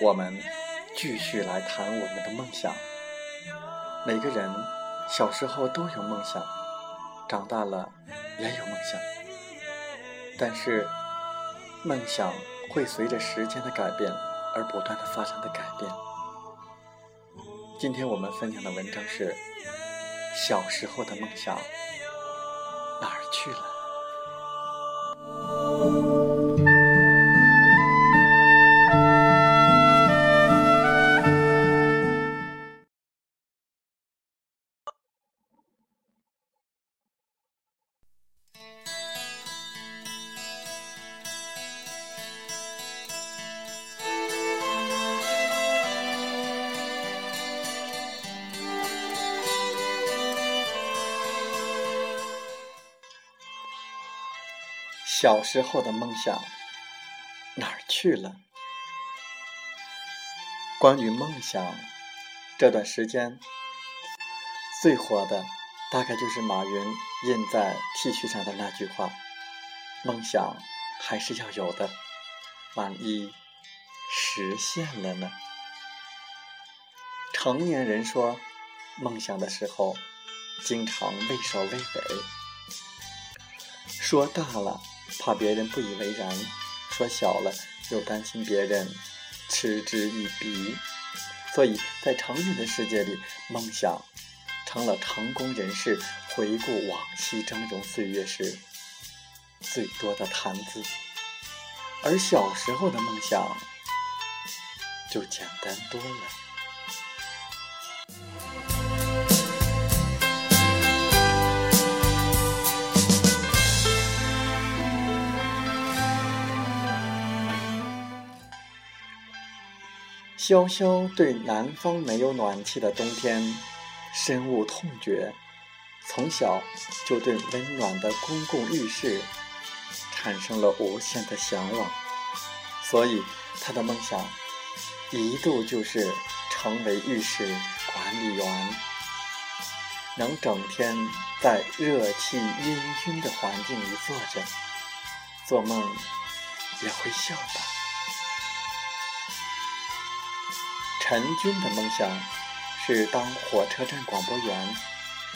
我们继续来谈我们的梦想。每个人小时候都有梦想，长大了也有梦想，但是梦想会随着时间的改变而不断的发生的改变。今天我们分享的文章是小时候的梦想哪儿去了？小时候的梦想哪儿去了？关于梦想，这段时间最火的大概就是马云印在 T 恤上的那句话：“梦想还是要有的，万一实现了呢？”成年人说梦想的时候，经常畏首畏尾，说大了。怕别人不以为然，说小了又担心别人嗤之以鼻，所以在成人的世界里，梦想成了成功人士回顾往昔峥嵘岁月时最多的谈资，而小时候的梦想就简单多了。潇潇对南方没有暖气的冬天深恶痛绝，从小就对温暖的公共浴室产生了无限的向往，所以他的梦想一度就是成为浴室管理员，能整天在热气氤氲的环境里坐着，做梦也会笑吧。陈军的梦想是当火车站广播员，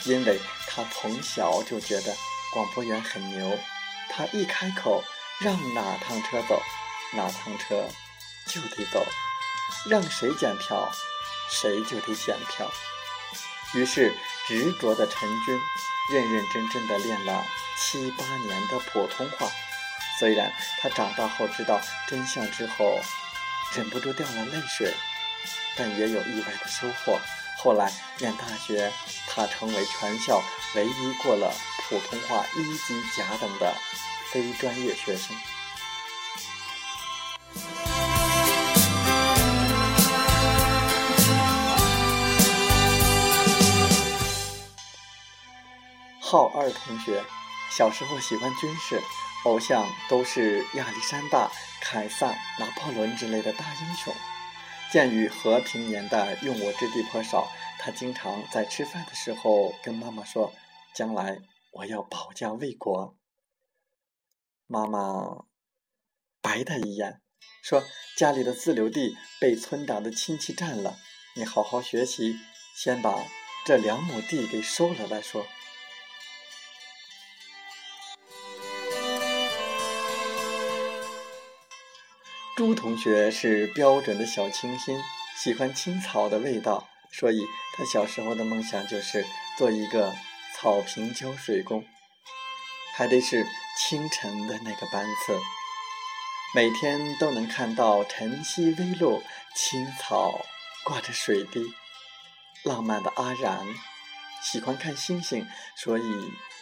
因为他从小就觉得广播员很牛。他一开口，让哪趟车走，哪趟车就得走；让谁检票，谁就得检票。于是，执着的陈军认认真真的练了七八年的普通话。虽然他长大后知道真相之后，忍不住掉了泪水。但也有意外的收获。后来念大学，他成为全校唯一过了普通话一级甲等的非专业学生。浩二同学，小时候喜欢军事，偶像都是亚历山大、凯撒、拿破仑之类的大英雄。鉴于和平年代用武之地颇少，他经常在吃饭的时候跟妈妈说：“将来我要保家卫国。”妈妈白他一眼，说：“家里的自留地被村长的亲戚占了，你好好学习，先把这两亩地给收了再说。”朱同学是标准的小清新，喜欢青草的味道，所以他小时候的梦想就是做一个草坪浇水工，还得是清晨的那个班次，每天都能看到晨曦微露，青草挂着水滴。浪漫的阿然喜欢看星星，所以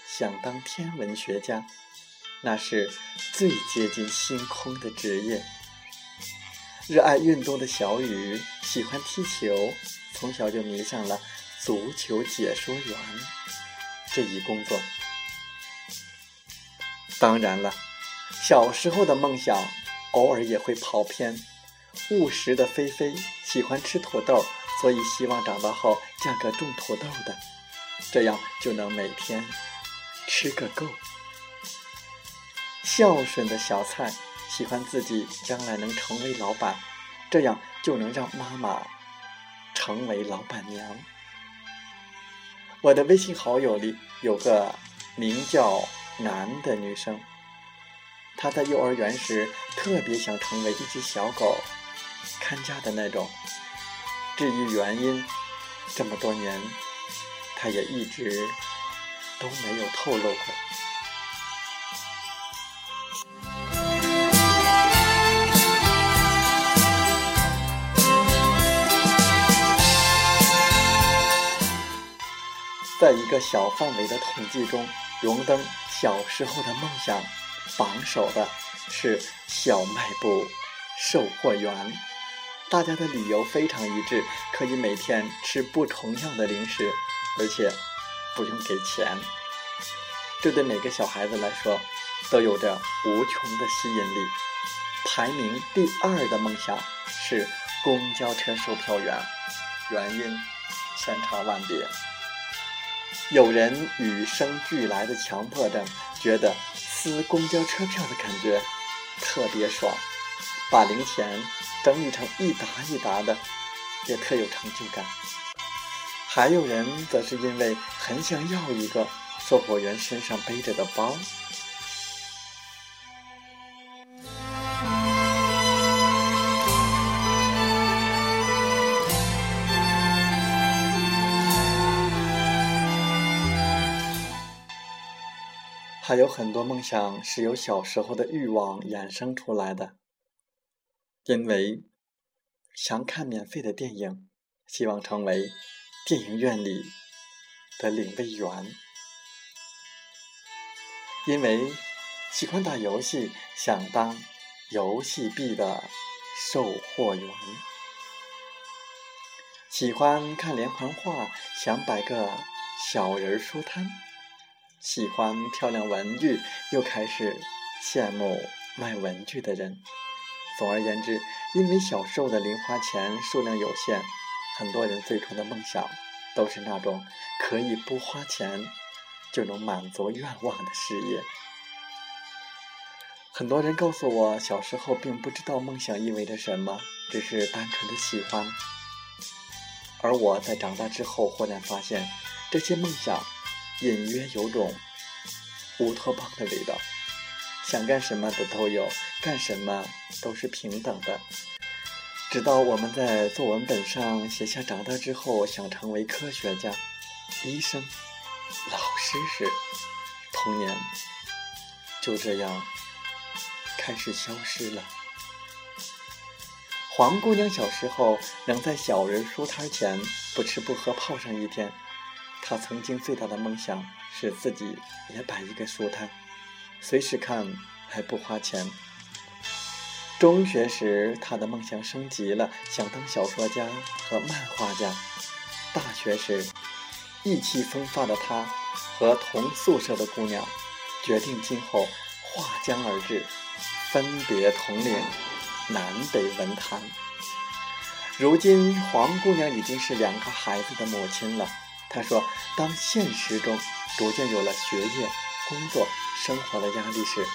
想当天文学家，那是最接近星空的职业。热爱运动的小雨喜欢踢球，从小就迷上了足球解说员这一工作。当然了，小时候的梦想偶尔也会跑偏。务实的菲菲喜欢吃土豆，所以希望长大后嫁个种土豆的，这样就能每天吃个够。孝顺的小菜。喜欢自己将来能成为老板，这样就能让妈妈成为老板娘。我的微信好友里有个名叫南的女生，她在幼儿园时特别想成为一只小狗，看家的那种。至于原因，这么多年，她也一直都没有透露过。在一个小范围的统计中，荣登小时候的梦想榜首的是小卖部售货员。大家的理由非常一致，可以每天吃不同样的零食，而且不用给钱。这对每个小孩子来说都有着无穷的吸引力。排名第二的梦想是公交车售票员，原因千差万别。有人与生俱来的强迫症，觉得撕公交车票的感觉特别爽，把零钱整理成一沓一沓的，也特有成就感。还有人则是因为很想要一个售货员身上背着的包。还有很多梦想是由小时候的欲望衍生出来的，因为想看免费的电影，希望成为电影院里的领位员；因为喜欢打游戏，想当游戏币的售货员；喜欢看连环画，想摆个小人书摊。喜欢漂亮文具，又开始羡慕卖文具的人。总而言之，因为小时候的零花钱数量有限，很多人最初的梦想都是那种可以不花钱就能满足愿望的事业。很多人告诉我，小时候并不知道梦想意味着什么，只是单纯的喜欢。而我在长大之后，忽然发现这些梦想。隐约有种乌托邦的味道，想干什么的都有，干什么都是平等的。直到我们在作文本上写下长大之后想成为科学家、医生、老师时，童年就这样开始消失了。黄姑娘小时候能在小人书摊前不吃不喝泡上一天。他曾经最大的梦想是自己也摆一个书摊，随时看还不花钱。中学时，他的梦想升级了，想当小说家和漫画家。大学时，意气风发的他和同宿舍的姑娘决定今后划江而治，分别统领南北文坛。如今黄姑娘已经是两个孩子的母亲了。他说：“当现实中逐渐有了学业、工作、生活的压力时，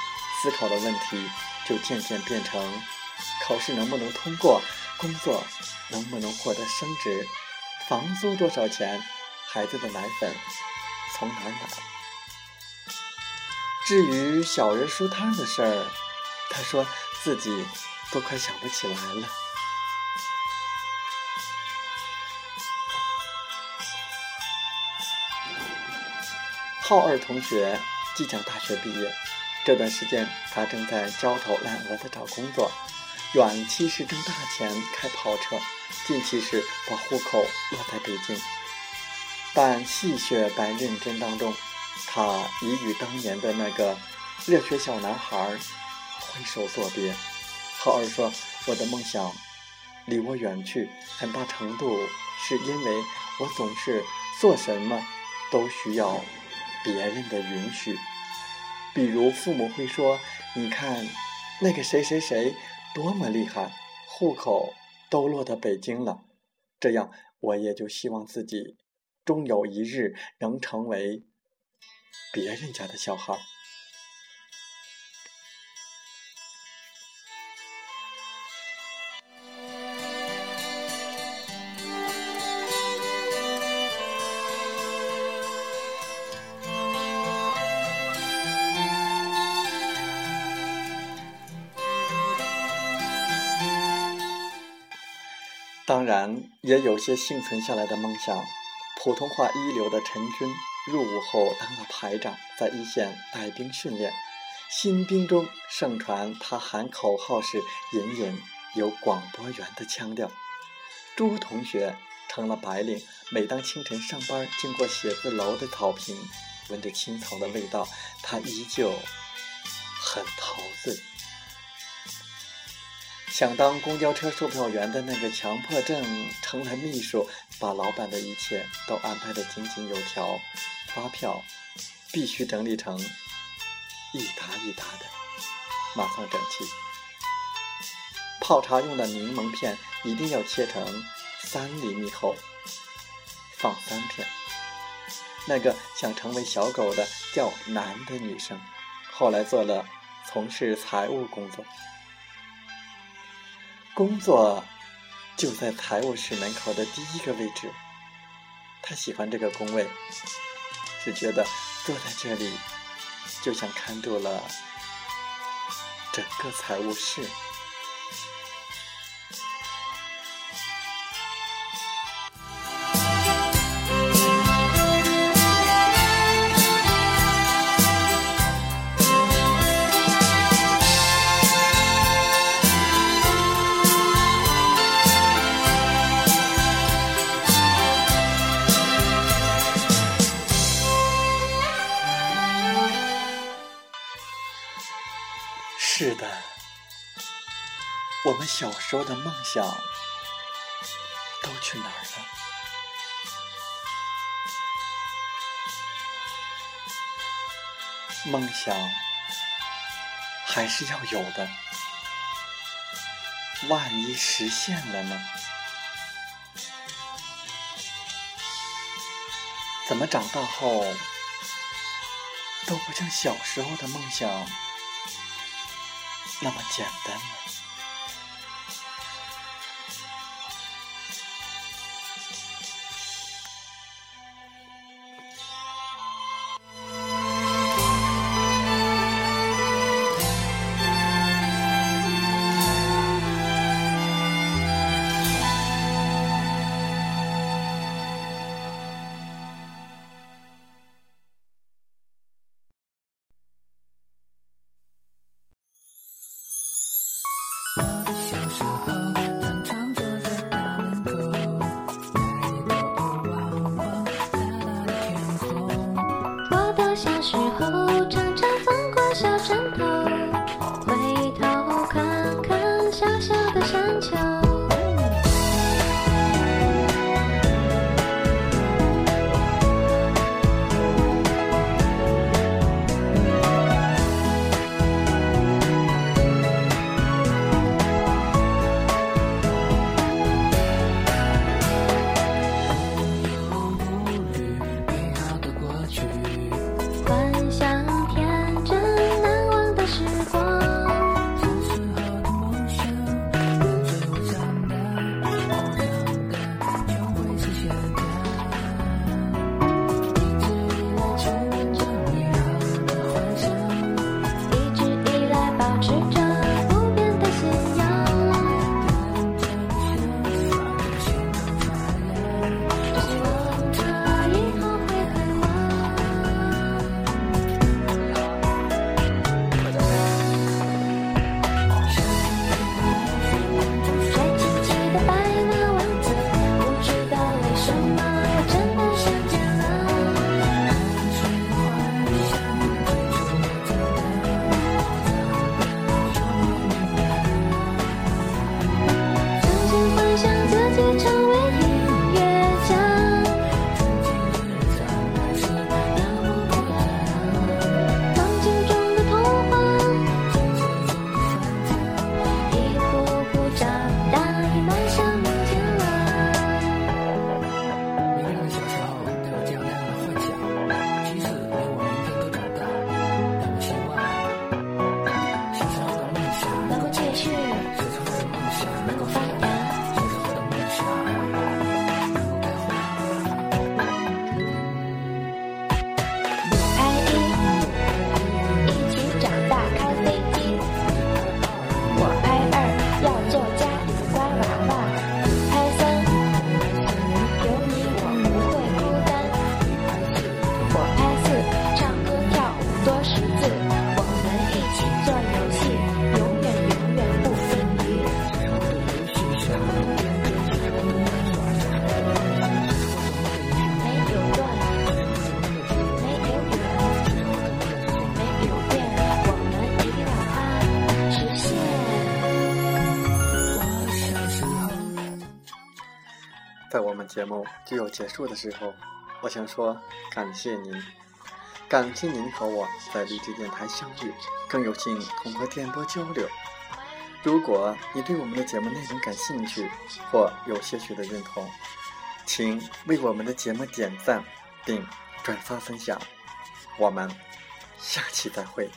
思考的问题就渐渐变成：考试能不能通过？工作能不能获得升职？房租多少钱？孩子的奶粉从哪儿买？至于小人书摊的事儿，他说自己都快想不起来了。”浩二同学即将大学毕业，这段时间他正在焦头烂额地找工作。远期是挣大钱开跑车，近期是把户口落在北京。但戏谑般认真当中，他已与当年的那个热血小男孩挥手作别。浩二说：“我的梦想离我远去，很大程度是因为我总是做什么都需要。”别人的允许，比如父母会说：“你看，那个谁谁谁多么厉害，户口都落到北京了。”这样，我也就希望自己终有一日能成为别人家的小孩。然，也有些幸存下来的梦想。普通话一流的陈军入伍后当了排长，在一线带兵训练。新兵中盛传他喊口号时隐隐有广播员的腔调。朱同学成了白领，每当清晨上班经过写字楼的草坪，闻着青草的味道，他依旧很陶醉。想当公交车售票员的那个强迫症成了秘书，把老板的一切都安排得井井有条。发票必须整理成一沓一沓的，码放整齐。泡茶用的柠檬片一定要切成三厘米厚，放三片。那个想成为小狗的叫男的女生，后来做了从事财务工作。工作就在财务室门口的第一个位置，他喜欢这个工位，只觉得坐在这里就像看住了整个财务室。小时候的梦想都去哪儿了？梦想还是要有的，万一实现了呢？怎么长大后都不像小时候的梦想？那么简单了？节目就要结束的时候，我想说感谢您，感谢您和我在励志电台相遇，更有幸通过电波交流。如果你对我们的节目内容感兴趣，或有些许的认同，请为我们的节目点赞并转发分享。我们下期再会。